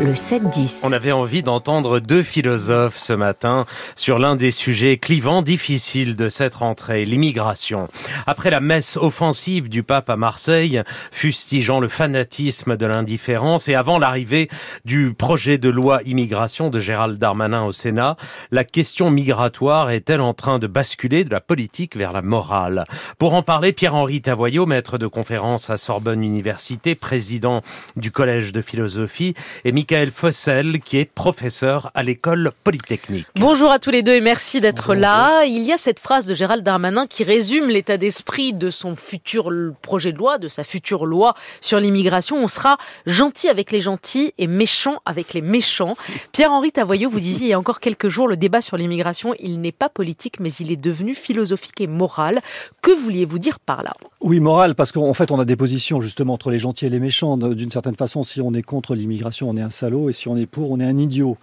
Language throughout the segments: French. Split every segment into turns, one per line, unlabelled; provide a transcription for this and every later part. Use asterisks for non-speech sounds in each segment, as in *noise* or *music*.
le 7-10.
On avait envie d'entendre deux philosophes ce matin sur l'un des sujets clivants, difficiles de cette rentrée, l'immigration. Après la messe offensive du pape à Marseille, fustigeant le fanatisme de l'indifférence et avant l'arrivée du projet de loi immigration de Gérald Darmanin au Sénat, la question migratoire est-elle en train de basculer de la politique vers la morale? Pour en parler, Pierre-Henri Tavoyot, maître de conférence à Sorbonne Université, président du Collège de philosophie, et Fossel, qui est professeur à l'école polytechnique.
Bonjour à tous les deux et merci d'être là. Il y a cette phrase de Gérald Darmanin qui résume l'état d'esprit de son futur projet de loi, de sa future loi sur l'immigration. On sera gentil avec les gentils et méchant avec les méchants. Pierre-Henri Tavoyot, vous disiez il y a encore quelques jours, le débat sur l'immigration, il n'est pas politique, mais il est devenu philosophique et moral. Que vouliez-vous dire par là?
Oui, moral, parce qu'en fait, on a des positions justement entre les gentils et les méchants. D'une certaine façon, si on est contre l'immigration, on est un et si on est pour, on est un idiot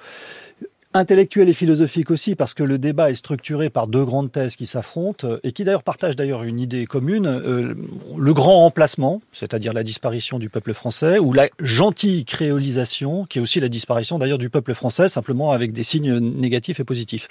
intellectuel et philosophique aussi, parce que le débat est structuré par deux grandes thèses qui s'affrontent, et qui d'ailleurs partagent d'ailleurs une idée commune, euh, le grand remplacement, c'est-à-dire la disparition du peuple français, ou la gentille créolisation, qui est aussi la disparition d'ailleurs du peuple français, simplement avec des signes négatifs et positifs.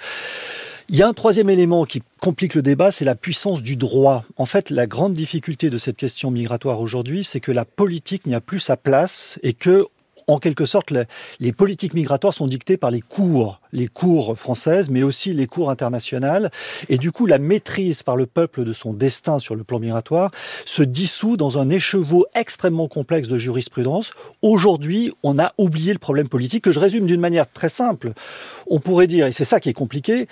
Il y a un troisième élément qui complique le débat, c'est la puissance du droit. En fait, la grande difficulté de cette question migratoire aujourd'hui, c'est que la politique n'y a plus sa place et que en quelque sorte, les, politiques migratoires sont dictées par les cours, les cours françaises, mais aussi les cours internationales. Et du coup, la maîtrise par le peuple de son destin sur le plan migratoire se dissout dans un écheveau extrêmement complexe de jurisprudence. Aujourd'hui, on a oublié le problème politique que je résume d'une manière très simple. On pourrait dire, et c'est ça qui est compliqué,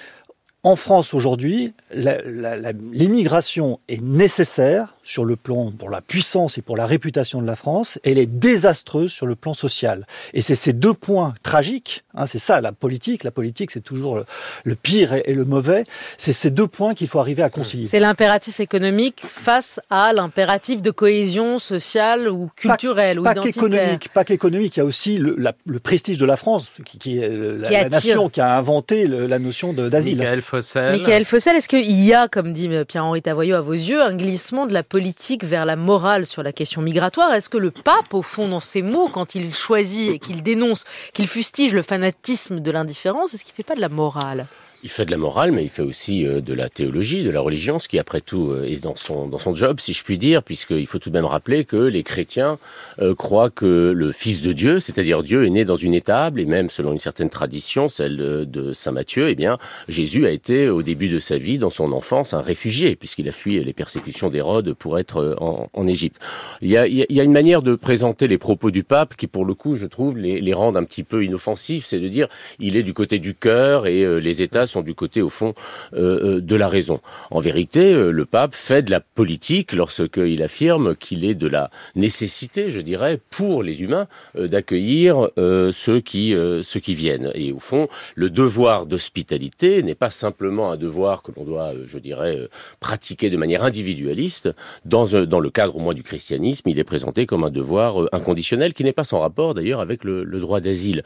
en France aujourd'hui, l'immigration est nécessaire sur le plan pour la puissance et pour la réputation de la France, elle est désastreuse sur le plan social. Et c'est ces deux points tragiques, hein, c'est ça la politique, la politique c'est toujours le, pire et, le mauvais, c'est ces deux points qu'il faut arriver à concilier.
C'est l'impératif économique face à l'impératif de cohésion sociale ou culturelle
pas,
ou
pas Qu'économique, pas qu'économique, il y a aussi le, prestige de la France, qui, est la, nation qui a inventé la notion d'asile.
Michael Fossel, est-ce qu'il y a, comme dit Pierre-Henri Tavoyot à vos yeux, un glissement de la politique vers la morale sur la question migratoire. Est-ce que le pape, au fond, dans ses mots, quand il choisit et qu'il dénonce, qu'il fustige le fanatisme de l'indifférence, est-ce qu'il ne fait pas de la morale?
Il fait de la morale, mais il fait aussi euh, de la théologie, de la religion, ce qui après tout euh, est dans son dans son job, si je puis dire, puisqu'il faut tout de même rappeler que les chrétiens euh, croient que le Fils de Dieu, c'est-à-dire Dieu, est né dans une étable, et même selon une certaine tradition, celle de, saint Matthieu, eh bien Jésus a été au début de sa vie, dans son enfance, un réfugié, puisqu'il a fui les persécutions d'Hérode pour être en, en Égypte. Il y, a, il y a une manière de présenter les propos du pape qui, pour le coup, je trouve, les, les rendent un petit peu inoffensifs, c'est de dire il est du côté du cœur et les États du côté, au fond, euh, euh, de la raison. En vérité, euh, le pape fait de la politique lorsqu'il affirme qu'il est de la nécessité, je dirais, pour les humains, d'accueillir ceux qui ceux qui viennent. Et au fond, le devoir d'hospitalité n'est pas simplement un devoir que l'on doit, je dirais, pratiquer de manière individualiste. Dans, dans le cadre au moins du christianisme, il est présenté comme un devoir inconditionnel qui n'est pas sans rapport d'ailleurs avec le, le droit d'asile.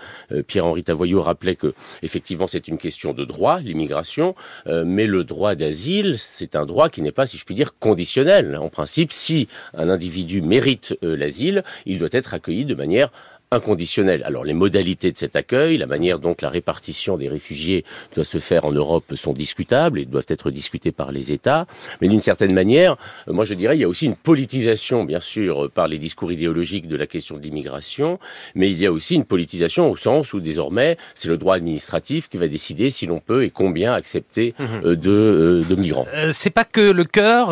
Pierre-Henri Tavoyot rappelait que effectivement c'est une question de droit l'immigration, euh, mais le droit d'asile, c'est un droit qui n'est pas, si je puis dire, conditionnel. En principe, si un individu mérite euh, l'asile, il doit être accueilli de manière inconditionnel. Alors les modalités de cet accueil, la manière dont la répartition des réfugiés doit se faire en Europe sont discutables et doivent être discutées par les États. Mais d'une certaine manière, euh, moi je dirais, il y a aussi une politisation, bien sûr, euh, par les discours idéologiques de la question de l'immigration, mais il y a aussi une politisation au sens où désormais c'est le droit administratif qui va décider si l'on peut et combien accepter mhm. euh, de, de, migrants.
c'est pas que le cœur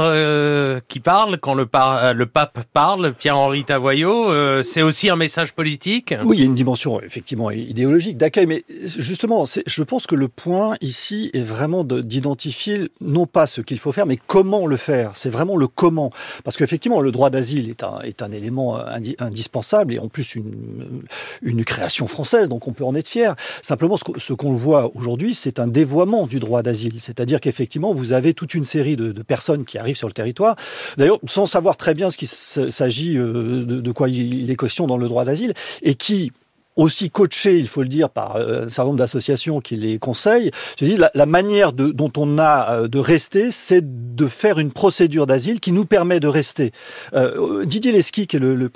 qui parle quand le, par le pape parle, Pierre-Henri Tavoyot, c'est aussi un message politique
oui, il y a une dimension effectivement idéologique d'accueil, mais justement, je pense que le point ici est vraiment d'identifier non pas ce qu'il faut faire, mais comment le faire. C'est vraiment le comment, parce qu'effectivement, le droit d'asile est un, est un élément indispensable et en plus une, une création française, donc on peut en être fier. Simplement, ce qu'on voit aujourd'hui, c'est un dévoiement du droit d'asile, c'est-à-dire qu'effectivement, vous avez toute une série de, de, personnes qui arrivent sur le territoire, d'ailleurs sans savoir très bien ce qu'il s'agit, euh, de, de quoi il est question dans le droit d'asile, et qui aussi coachés, il faut le dire, par euh, un certain nombre d'associations qui les conseillent. Je dis, la, manière dont on a euh, de rester, c'est de faire une procédure d'asile qui nous permet de rester. Euh, Didier Lesky, qui est le,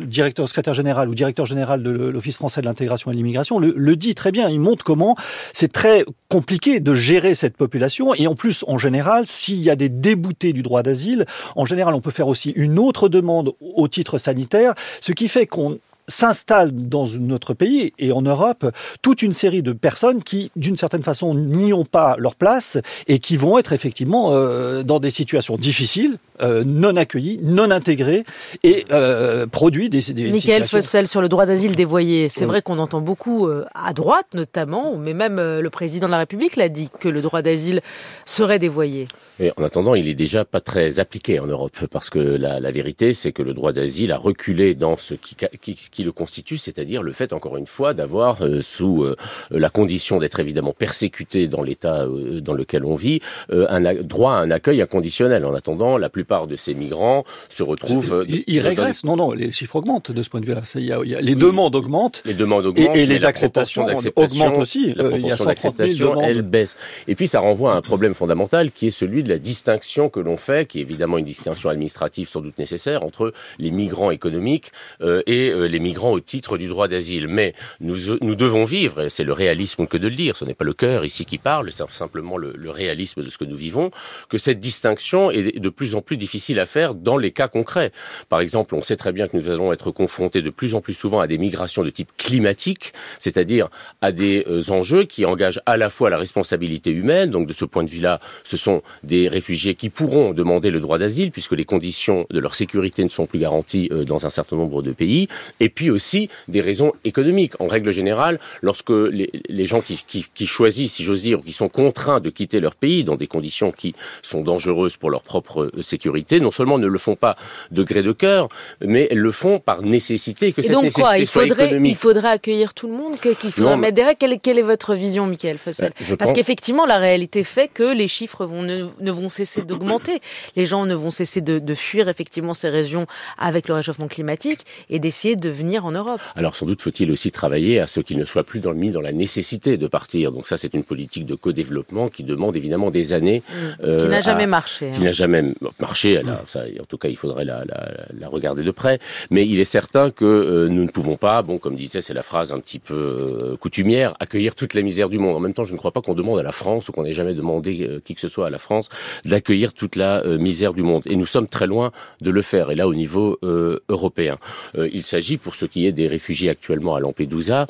directeur secrétaire général ou directeur général de l'Office français de l'intégration et de l'immigration, le, dit très bien. Il montre comment c'est très compliqué de gérer cette population et en plus, en général, s'il y a des déboutés du droit d'asile, en général, on peut faire aussi une autre demande au titre sanitaire, ce qui fait qu'on s'installe dans notre pays et en Europe toute une série de personnes qui, d'une certaine façon, n'y ont pas leur place et qui vont être effectivement euh, dans des situations difficiles, euh, non accueillis, non intégrés et euh, produits des, des
Michael Fossel sur le droit d'asile dévoyé. C'est oui. vrai qu'on entend beaucoup euh, à droite notamment, mais même euh, le président de la République l'a dit que le droit d'asile serait dévoyé.
Et en attendant, il est déjà pas très appliqué en Europe parce que la, la vérité, c'est que le droit d'asile a reculé dans ce qui, qui, qui le constitue, c'est-à-dire le fait, encore une fois, d'avoir euh, sous euh, la condition d'être évidemment persécuté dans l'État euh, dans lequel on vit, un droit à un accueil inconditionnel. En attendant, la plupart de ces migrants se retrouvent.
Ils, ils régressent. Non, non, les chiffres augmentent de ce point de vue-là. Les oui, demandes augmentent.
Les demandes augmentent.
Et, et les acceptations augmentent aussi.
La il y a 130 000 demandes. Elle baisse. Et puis, ça renvoie à un problème fondamental qui est celui de la distinction que l'on fait, qui est évidemment une distinction administrative sans doute nécessaire entre les migrants économiques euh, et euh, les migrants au titre du droit d'asile. Mais nous, nous devons vivre, et c'est le réalisme que de le dire, ce n'est pas le cœur ici qui parle, c'est simplement le, le, réalisme de ce que nous vivons, que cette distinction est de plus en plus difficile à faire dans les cas concrets. Par exemple, on sait très bien que nous allons être confrontés de plus en plus souvent à des migrations de type climatique, c'est-à-dire à des euh, enjeux qui engagent à la fois la responsabilité humaine, donc de ce point de vue-là, ce sont des réfugiés qui pourront demander le droit d'asile, puisque les conditions de leur sécurité ne sont plus garanties euh, dans un certain nombre de pays, et puis aussi des raisons économiques. En règle générale, lorsque les, gens qui, qui, choisissent, si j'ose dire, ou qui sont contraints de quitter leur pays dans des conditions qui sont dangereuses pour leur propre euh, sécurité, non seulement ne le font pas de gré de cœur, mais le font par nécessité. Que
et
cette
donc
nécessité
quoi il
soit
faudrait,
économique.
il faudrait accueillir tout le monde Qu'il faudrait
Non,
mettre derrière quelle, quelle, est votre vision, Michael Fossel
Je
Parce
pense-
qu'effectivement, la réalité fait que les chiffres vont, ne, ne vont cesser *coughs* d'augmenter. Les gens ne vont cesser de, de fuir effectivement ces régions avec le réchauffement climatique et d'essayer de venir en Europe.
Alors sans doute faut-il aussi travailler à ce qu'ils ne soient plus dans mis dans la nécessité de partir. Donc ça c'est une politique de co-développement qui demande évidemment des années.
Mmh. qui n'a
euh,
jamais
à-
marché.
qui
hein.
n'a jamais marché. Elle a- ça, en tout cas, il faudrait la, la, la regarder de près. Mais il est certain que euh, nous ne pouvons pas, bon, comme disait, c'est la phrase un petit peu euh, coutumière, accueillir toute la misère du monde. En même temps, je ne crois pas qu'on demande à la France ou qu'on ait jamais demandé euh, qui que ce soit à la France d'accueillir toute la euh, misère du monde. Et nous sommes très loin de le faire. Et là, au niveau euh, européen, Euh, il s'agit, pour ce qui est des réfugiés actuellement à Lampedusa,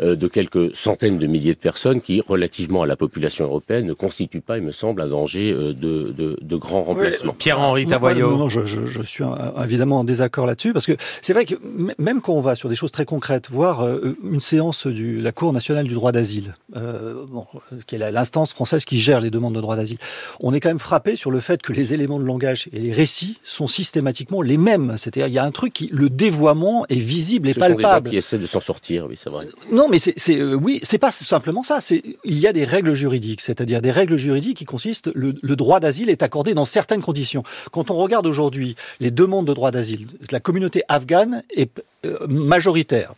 euh, de quelques centaines de milliers de personnes qui, relativement à la population européenne, ne constituent pas, il me semble, un danger euh, de, de, de grand remplacement.
Pierre-Henri
Non,
Tavoyot.
Non, non, je, je, je suis un- évidemment en désaccord là-dessus parce que c'est vrai que même quand on va sur des choses très concrètes, voir euh, une séance de la Cour nationale du droit d'asile, euh, bon, qui est l'instance française qui gère les demandes de droit d'asile, on est quand même frappé sur le fait que les éléments de langage et les récits sont systématiquement les mêmes. C'est-à-dire il y a un truc qui, le dévoiement est visible et
Ce sont des gens
palpable.
qui essaient de s'en sortir, oui, c'est vrai.
Non, mais c'est, c'est euh, oui, c'est pas simplement ça. C'est il y a des règles juridiques, c'est-à-dire des règles juridiques qui consistent. Le, le droit d'asile est accordé dans certaines conditions. Quand on regarde aujourd'hui les demandes de droit d'asile, la communauté afghane est euh, majoritaire.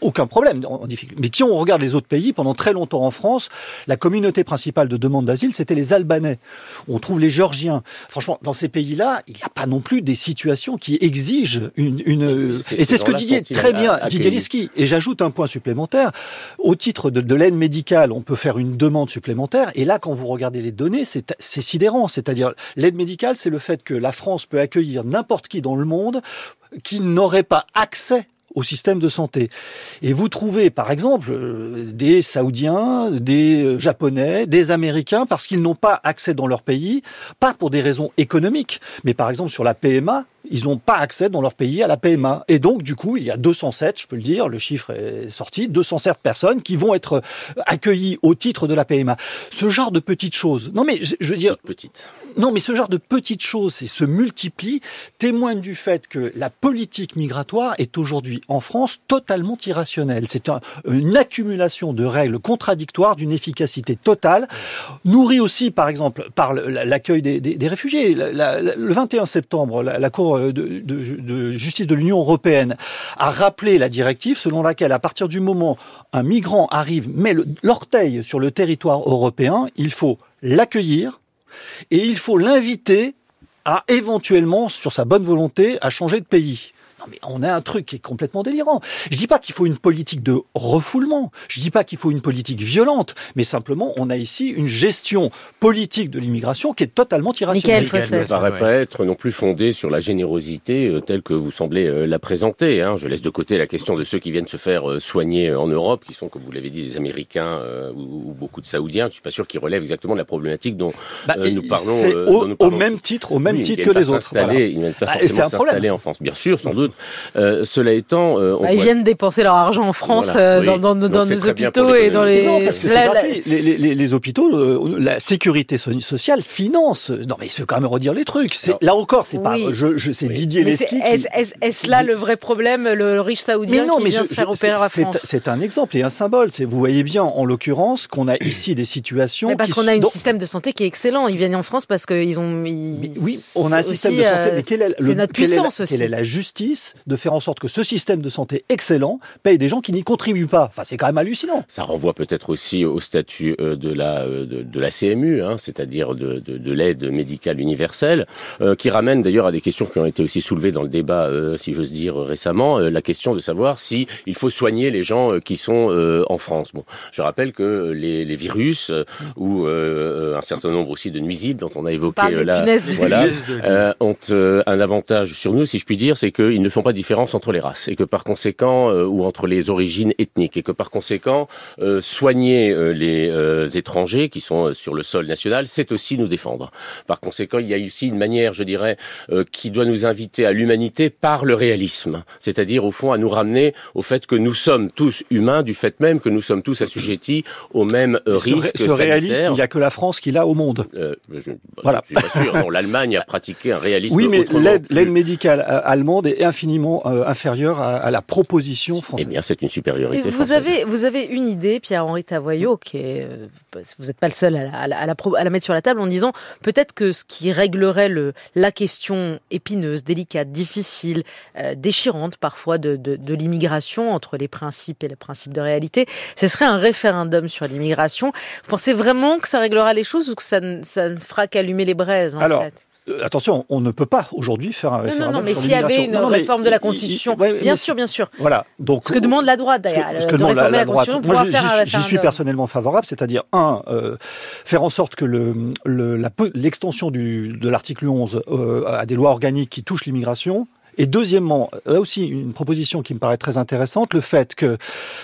Aucun problème en difficulté. Mais si on regarde les autres pays, pendant très longtemps en France, la communauté principale de demande d'asile, c'était les Albanais. On trouve les Géorgiens. Franchement, dans ces pays-là, il n'y a pas non plus des situations qui exigent une... une...
C'est-
Et
ces
c'est ce que Didier, très bien, Didier Leski. Et j'ajoute un point supplémentaire. Au titre de, de l'aide médicale, on peut faire une demande supplémentaire. Et là, quand vous regardez les données, c'est sidérant. C'est-à-dire, l'aide médicale, c'est le fait que la France peut accueillir n'importe qui dans le monde qui n'aurait pas accès au système de santé. Et vous trouvez, par exemple, euh, des Saoudiens, des euh, Japonais, des Américains, parce qu'ils n'ont pas accès dans leur pays, pas pour des raisons économiques, mais par exemple sur la PMA, ils n'ont pas accès dans leur pays à la PMA. Et donc, du coup, il y a 207, je peux le dire, le chiffre est sorti, 207 personnes qui vont être accueillies au titre de la PMA. Ce genre de petites choses. Non, mais je, veux dire,
petite.
non, mais ce genre de petites choses et se multiplient témoignent du fait que la politique migratoire est aujourd'hui en France totalement irrationnelle. C'est un- une accumulation de règles contradictoires d'une efficacité totale, nourrie aussi, par exemple, par l'accueil des, des- des réfugiés. La- la- la- le 21 septembre, la, la Cour De, de justice de l'Union européenne a rappelé la directive selon laquelle, à partir du moment où un migrant arrive, met l'orteil sur le territoire européen, il faut l'accueillir et il faut l'inviter à éventuellement, sur sa bonne volonté, à changer de pays. Non mais on a un truc qui est complètement délirant. Je dis pas qu'il faut une politique de refoulement, je dis pas qu'il faut une politique violente, mais simplement on a ici une gestion politique de l'immigration qui est totalement irrationnelle.
Ça ne paraît pas être non plus fondée sur la générosité euh, telle que vous semblez euh, la présenter. Hein. Je laisse de côté la question de ceux qui viennent se faire euh, soigner en Europe, qui sont, comme vous l'avez dit, des Américains ou, beaucoup de Saoudiens. Je suis pas sûr qu'ils relèvent exactement de la problématique dont,
bah,
nous, parlons,
au,
nous parlons.
Au même titre, au même titre que les autres.
Voilà. Ils ne viennent pas bah, forcément s'installer en France. Bien sûr, sans doute. Euh, cela étant,
euh, on bah, ils viennent dépenser leur argent en France euh, dans, dans, dans nos hôpitaux et dans les.
Non, parce que c'est gratuit. Les, les, les, hôpitaux, euh, la sécurité sociale finance. Non, mais il faut quand même redire les trucs. Là encore, c'est pas. Je, je, c'est Didier Lesky.
Est-ce là le vrai problème, le riche saoudien non, qui mais vient se faire opérer à France
C'est un exemple et un symbole. Vous voyez bien, en l'occurrence, qu'on a *coughs* ici des situations.
parce qu'on a un système de santé qui est excellent. Ils viennent en France parce qu'ils ont.
Oui, on a un système de santé. Mais quelle est
notre puissance aussi
Quelle est la justice de faire en sorte que ce système de santé excellent paye des gens qui n'y contribuent pas. Enfin, c'est quand même hallucinant.
Ça renvoie peut-être aussi au statut euh, de la euh, de, la CMU, hein, c'est-à-dire de, de, l'aide médicale universelle, euh, qui ramène d'ailleurs à des questions qui ont été aussi soulevées dans le débat, si j'ose dire récemment, la question de savoir si il faut soigner les gens qui sont en France. Bon, je rappelle que les, les virus ou un certain nombre aussi de nuisibles dont on a évoqué là, voilà, ont un avantage sur nous, si je puis dire, c'est qu'ils ne font pas de différence entre les races et que par conséquent euh, ou entre les origines ethniques et que par conséquent euh, soigner euh, les étrangers qui sont sur le sol national, c'est aussi nous défendre. Par conséquent, il y a aussi une manière, je dirais, qui doit nous inviter à l'humanité par le réalisme, c'est-à-dire au fond à nous ramener au fait que nous sommes tous humains, du fait même que nous sommes tous assujettis aux mêmes risques.
Ce, ce réalisme, il n'y a que la France qui l'a au monde.
je, voilà. Je suis pas sûr. L'Allemagne a pratiqué un réalisme.
Oui, mais l'aide médicale allemande est infiniment inférieure à, à, la proposition française.
Eh bien, c'est une supériorité
vous
française.
Avez, vous avez une idée, Pierre-Henri Tavoyot, qui est, euh, vous n'êtes pas le seul à la, à, la, à la, mettre sur la table en disant peut-être que ce qui réglerait le, la question épineuse, délicate, difficile, euh, déchirante parfois de, de, de l'immigration entre les principes et les principes de réalité, ce serait un référendum sur l'immigration. Vous pensez vraiment que ça réglera les choses ou que ça, ça ne fera qu'allumer les braises en
Alors,
fait?
euh, attention, on ne peut pas aujourd'hui faire un référendum.
Non, non, mais
s'il
y avait une réforme de la Constitution, bien sûr, bien sûr.
Voilà. Donc,
ce que demande la droite d'ailleurs,
ce que, demande la, droite. Moi, j'y suis personnellement favorable, c'est-à-dire un, euh, faire en sorte que l'extension le, de l'article 11 euh, à des lois organiques qui touchent l'immigration et deuxièmement, là aussi une proposition qui me paraît très intéressante, le fait que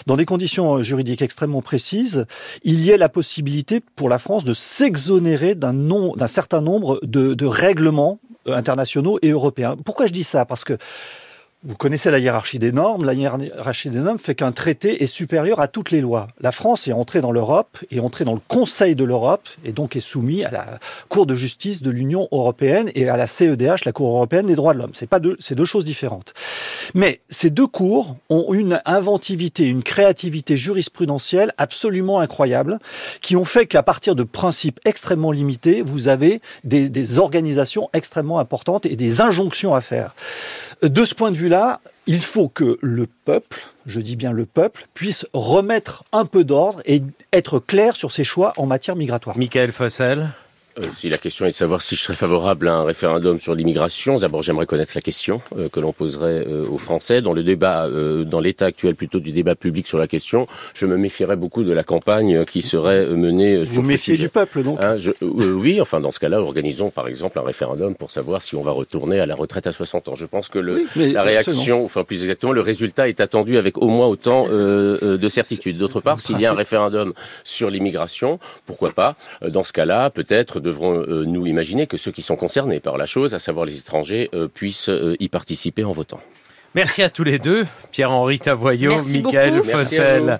dans des conditions juridiques extrêmement précises, il y ait la possibilité pour la France de s'exonérer d'un certain nombre de, de règlements internationaux et européens. Pourquoi je dis ça? Parce que vous connaissez la hiérarchie des normes. La hiérarchie des normes fait qu'un traité est supérieur à toutes les lois. La France est entrée dans l'Europe, est entrée dans le Conseil de l'Europe, et donc est soumise à la Cour de justice de l'Union européenne et à la CEDH, la Cour européenne des droits de l'homme. C'est pas deux, c'est deux choses différentes. Mais ces deux cours ont une inventivité, une créativité jurisprudentielle absolument incroyable, qui ont fait qu'à partir de principes extrêmement limités, vous avez des, des organisations extrêmement importantes et des injonctions à faire. De ce point de vue-là, il faut que le peuple, je dis bien le peuple, puisse remettre un peu d'ordre et être clair sur ses choix en matière migratoire.
Michael Fossel
euh, si la question est de savoir si je serais favorable à un référendum sur l'immigration, d'abord j'aimerais connaître la question euh, que l'on poserait euh, aux Français. Dans le débat, dans l'état actuel plutôt du débat public sur la question, je me méfierais beaucoup de la campagne qui serait menée
sur Vous méfiez du peuple donc
hein, Oui, enfin dans ce cas-là, organisons par exemple un référendum pour savoir si on va retourner à la retraite à 60 ans. Je pense que le, la réaction, enfin plus exactement, le résultat est attendu avec au moins autant de certitude. D'autre part, s'il y a un référendum sur l'immigration, pourquoi pas Dans ce cas-là, peut-être devrons euh, nous imaginer que ceux qui sont concernés par la chose, à savoir les étrangers, euh, puissent euh, y participer en votant.
Merci à tous les deux, Pierre-Henri Tavoyot, Michael Fossel.